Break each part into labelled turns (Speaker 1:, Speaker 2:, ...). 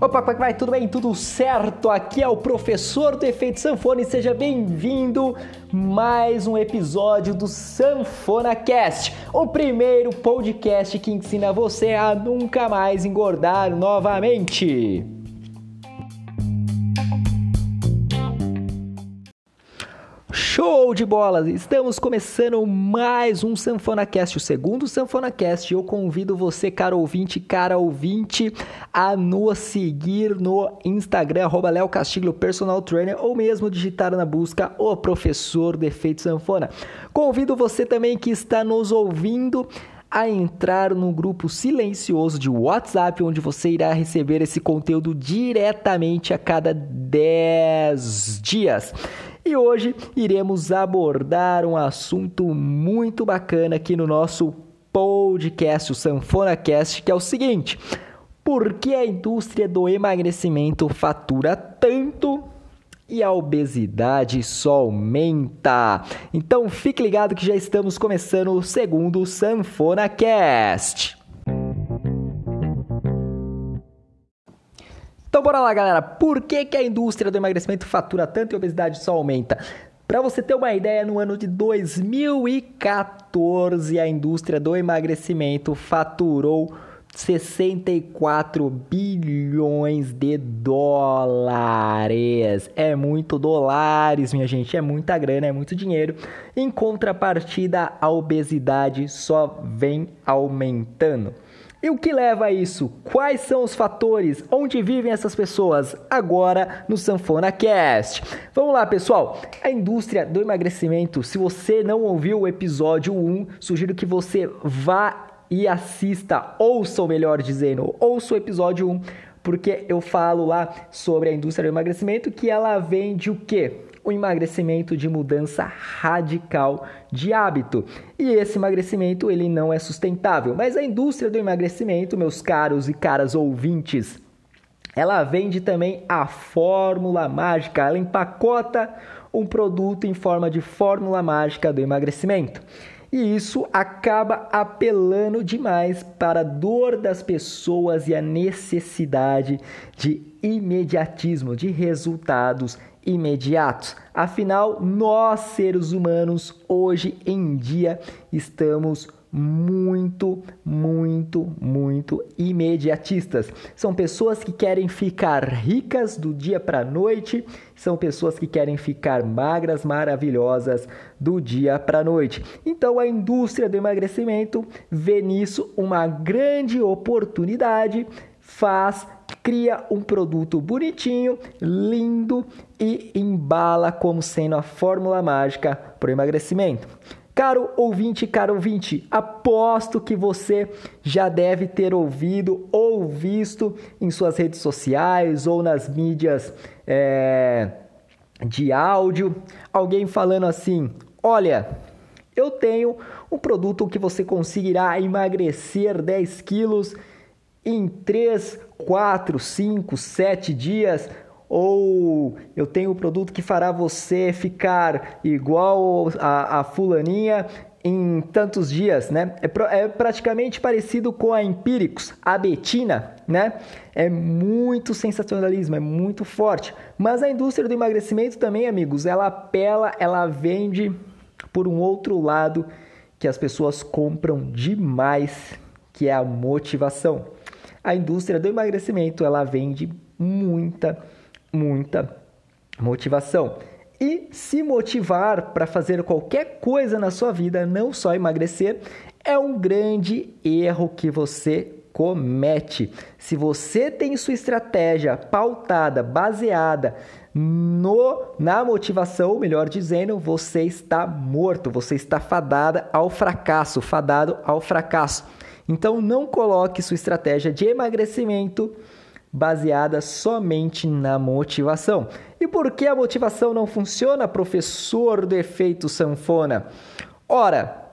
Speaker 1: Opa, como é que vai? Tudo bem? Tudo certo? Aqui é o professor do Efeito Sanfona e seja bem-vindo mais um episódio do Sanfona Cast, o primeiro podcast que ensina você a nunca mais engordar novamente. Show de bola! Estamos começando mais um SanfonaCast, o segundo SanfonaCast. Eu convido você, cara ouvinte, cara ouvinte, a nos seguir no Instagram, arroba Léo Castilho Personal Trainer, ou mesmo digitar na busca o professor de efeito sanfona. Convido você também que está nos ouvindo a entrar no grupo silencioso de WhatsApp, onde você irá receber esse conteúdo diretamente a cada 10 dias. E hoje iremos abordar um assunto muito bacana aqui no nosso podcast, o SanfonaCast, que é o seguinte: por que a indústria do emagrecimento fatura tanto e a obesidade só aumenta? Então fique ligado que já estamos começando o segundo SanfonaCast. Então bora lá, galera. Por que, que a indústria do emagrecimento fatura tanto e a obesidade só aumenta? Para você ter uma ideia, no ano de 2014, a indústria do emagrecimento faturou 64 bilhões de dólares. É muito dólares, minha gente, é muita grana, é muito dinheiro. Em contrapartida, a obesidade só vem aumentando. E o que leva a isso? Quais são os fatores? Onde vivem essas pessoas? Agora no Sanfona Cast. Vamos lá, pessoal. A indústria do emagrecimento, se você não ouviu o episódio 1, sugiro que você vá e assista, ouça, ou melhor dizendo, ouça o episódio 1, porque eu falo lá sobre a indústria do emagrecimento que ela vende o quê? O emagrecimento de mudança radical de hábito. E esse emagrecimento ele não é sustentável. Mas a indústria do emagrecimento, meus caros e caras ouvintes, ela vende também a fórmula mágica. Ela empacota um produto em forma de fórmula mágica do emagrecimento. E isso acaba apelando demais para a dor das pessoas e a necessidade de imediatismo, de resultados imediatos. Afinal, nós seres humanos hoje em dia estamos muito, muito, muito imediatistas. São pessoas que querem ficar ricas do dia para a noite, são pessoas que querem ficar magras, maravilhosas do dia para a noite. Então a indústria do emagrecimento vê nisso uma grande oportunidade, faz cria um produto bonitinho, lindo e embala como sendo a fórmula mágica para o emagrecimento. Caro ouvinte, caro ouvinte, aposto que você já deve ter ouvido ou visto em suas redes sociais ou nas mídias é, de áudio alguém falando assim: Olha, eu tenho um produto que você conseguirá emagrecer 10 quilos em 3, 4, 5, 7 dias, ou eu tenho um produto que fará você ficar igual a, a fulaninha em tantos dias, né? É, é, praticamente parecido com a Empíricos, a Betina, né? É muito sensacionalismo, é muito forte. Mas a indústria do emagrecimento também, amigos, ela apela, ela vende por um outro lado que as pessoas compram demais, que é a motivação a indústria do emagrecimento ela vende muita, muita motivação. E se motivar para fazer qualquer coisa na sua vida, não só emagrecer, é um grande erro que você comete. Se você tem sua estratégia pautada, baseada no na motivação, melhor dizendo, você está morto, você está fadada ao fracasso, fadado ao fracasso. Então não coloque sua estratégia de emagrecimento baseada somente na motivação. E por que a motivação não funciona, professor do efeito sanfona? Ora,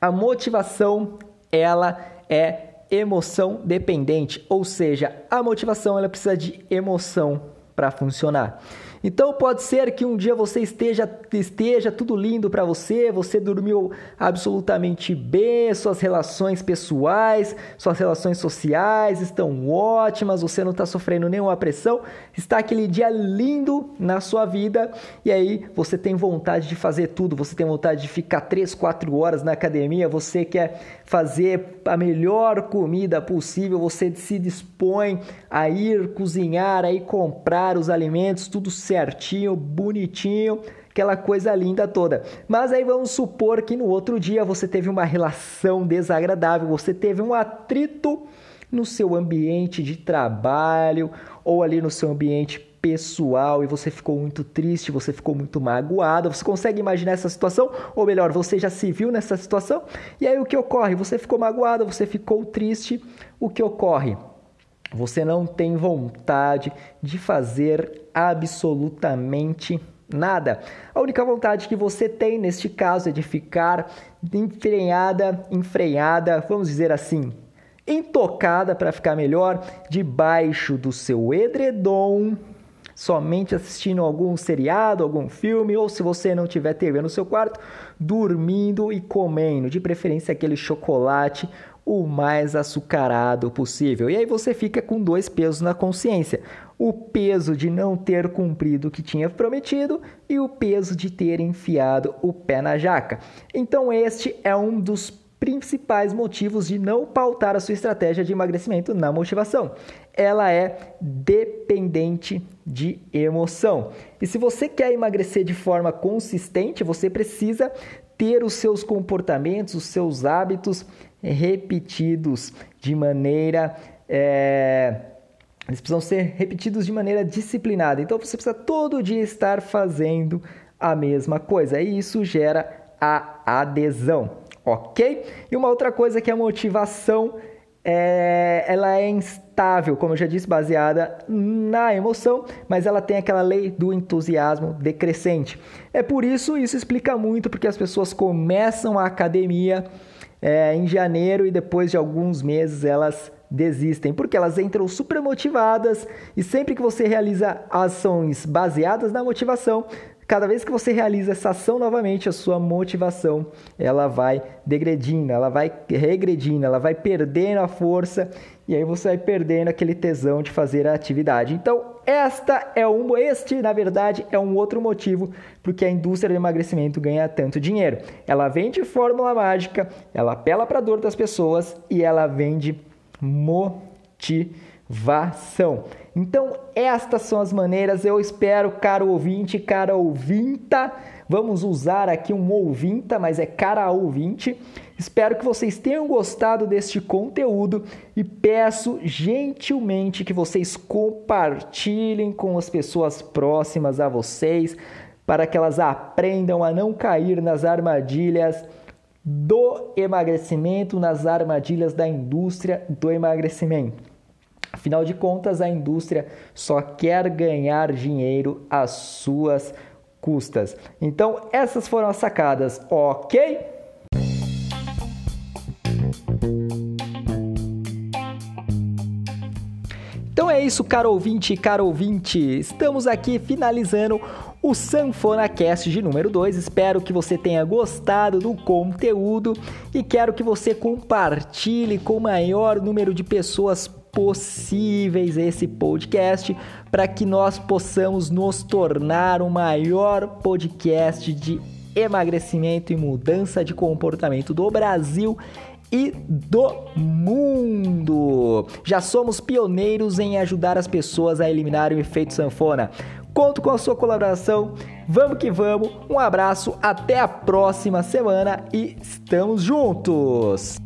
Speaker 1: a motivação ela é emoção dependente, ou seja, a motivação ela precisa de emoção para funcionar. Então pode ser que um dia você esteja esteja tudo lindo para você, você dormiu absolutamente bem, suas relações pessoais, suas relações sociais estão ótimas, você não está sofrendo nenhuma pressão, está aquele dia lindo na sua vida e aí você tem vontade de fazer tudo, você tem vontade de ficar 3, 4 horas na academia, você quer fazer a melhor comida possível, você se dispõe a ir cozinhar, a ir comprar os alimentos, tudo certinho, bonitinho, aquela coisa linda toda. Mas aí vamos supor que no outro dia você teve uma relação desagradável, você teve um atrito no seu ambiente de trabalho ou ali no seu ambiente pessoal e você ficou muito triste, você ficou muito magoado. Você consegue imaginar essa situação? Ou melhor, você já se viu nessa situação? E aí o que ocorre? Você ficou magoado, você ficou triste. O que ocorre? Você não tem vontade de fazer absolutamente nada. A única vontade que você tem neste caso é de ficar enfrenhada, enfrenhada, vamos dizer assim, intocada para ficar melhor, debaixo do seu edredom, somente assistindo algum seriado, algum filme, ou se você não tiver TV no seu quarto, dormindo e comendo, de preferência aquele chocolate o mais açucarado possível. E aí você fica com dois pesos na consciência: o peso de não ter cumprido o que tinha prometido e o peso de ter enfiado o pé na jaca. Então, este é um dos principais motivos de não pautar a sua estratégia de emagrecimento na motivação. Ela é dependente de emoção. E se você quer emagrecer de forma consistente, você precisa ter os seus comportamentos, os seus hábitos repetidos de maneira. É, eles precisam ser repetidos de maneira disciplinada. Então você precisa todo dia estar fazendo a mesma coisa. E isso gera a adesão, ok? E uma outra coisa que é a motivação é, ela é instável, como eu já disse, baseada na emoção, mas ela tem aquela lei do entusiasmo decrescente. É por isso, isso explica muito porque as pessoas começam a academia é, em janeiro e depois de alguns meses elas desistem, porque elas entram super motivadas e sempre que você realiza ações baseadas na motivação, cada vez que você realiza essa ação novamente, a sua motivação ela vai degredindo, ela vai regredindo, ela vai perdendo a força e aí você vai perdendo aquele tesão de fazer a atividade. Então, esta é um, este, na verdade, é um outro motivo porque a indústria do emagrecimento ganha tanto dinheiro. Ela vende fórmula mágica, ela apela para a dor das pessoas e ela vende motivação. Então, estas são as maneiras. Eu espero, caro ouvinte, cara ouvinta, vamos usar aqui um ouvinta, mas é cara ouvinte Espero que vocês tenham gostado deste conteúdo e peço gentilmente que vocês compartilhem com as pessoas próximas a vocês para que elas aprendam a não cair nas armadilhas do emagrecimento, nas armadilhas da indústria do emagrecimento. Afinal de contas, a indústria só quer ganhar dinheiro às suas custas. Então, essas foram as sacadas, ok? Então é isso, caro ouvinte caro ouvinte. Estamos aqui finalizando o Sanfona Cast de número 2. Espero que você tenha gostado do conteúdo e quero que você compartilhe com o maior número de pessoas possíveis esse podcast para que nós possamos nos tornar o maior podcast de emagrecimento e mudança de comportamento do Brasil e do mundo. Já somos pioneiros em ajudar as pessoas a eliminar o efeito sanfona. Conto com a sua colaboração. Vamos que vamos. Um abraço, até a próxima semana e estamos juntos.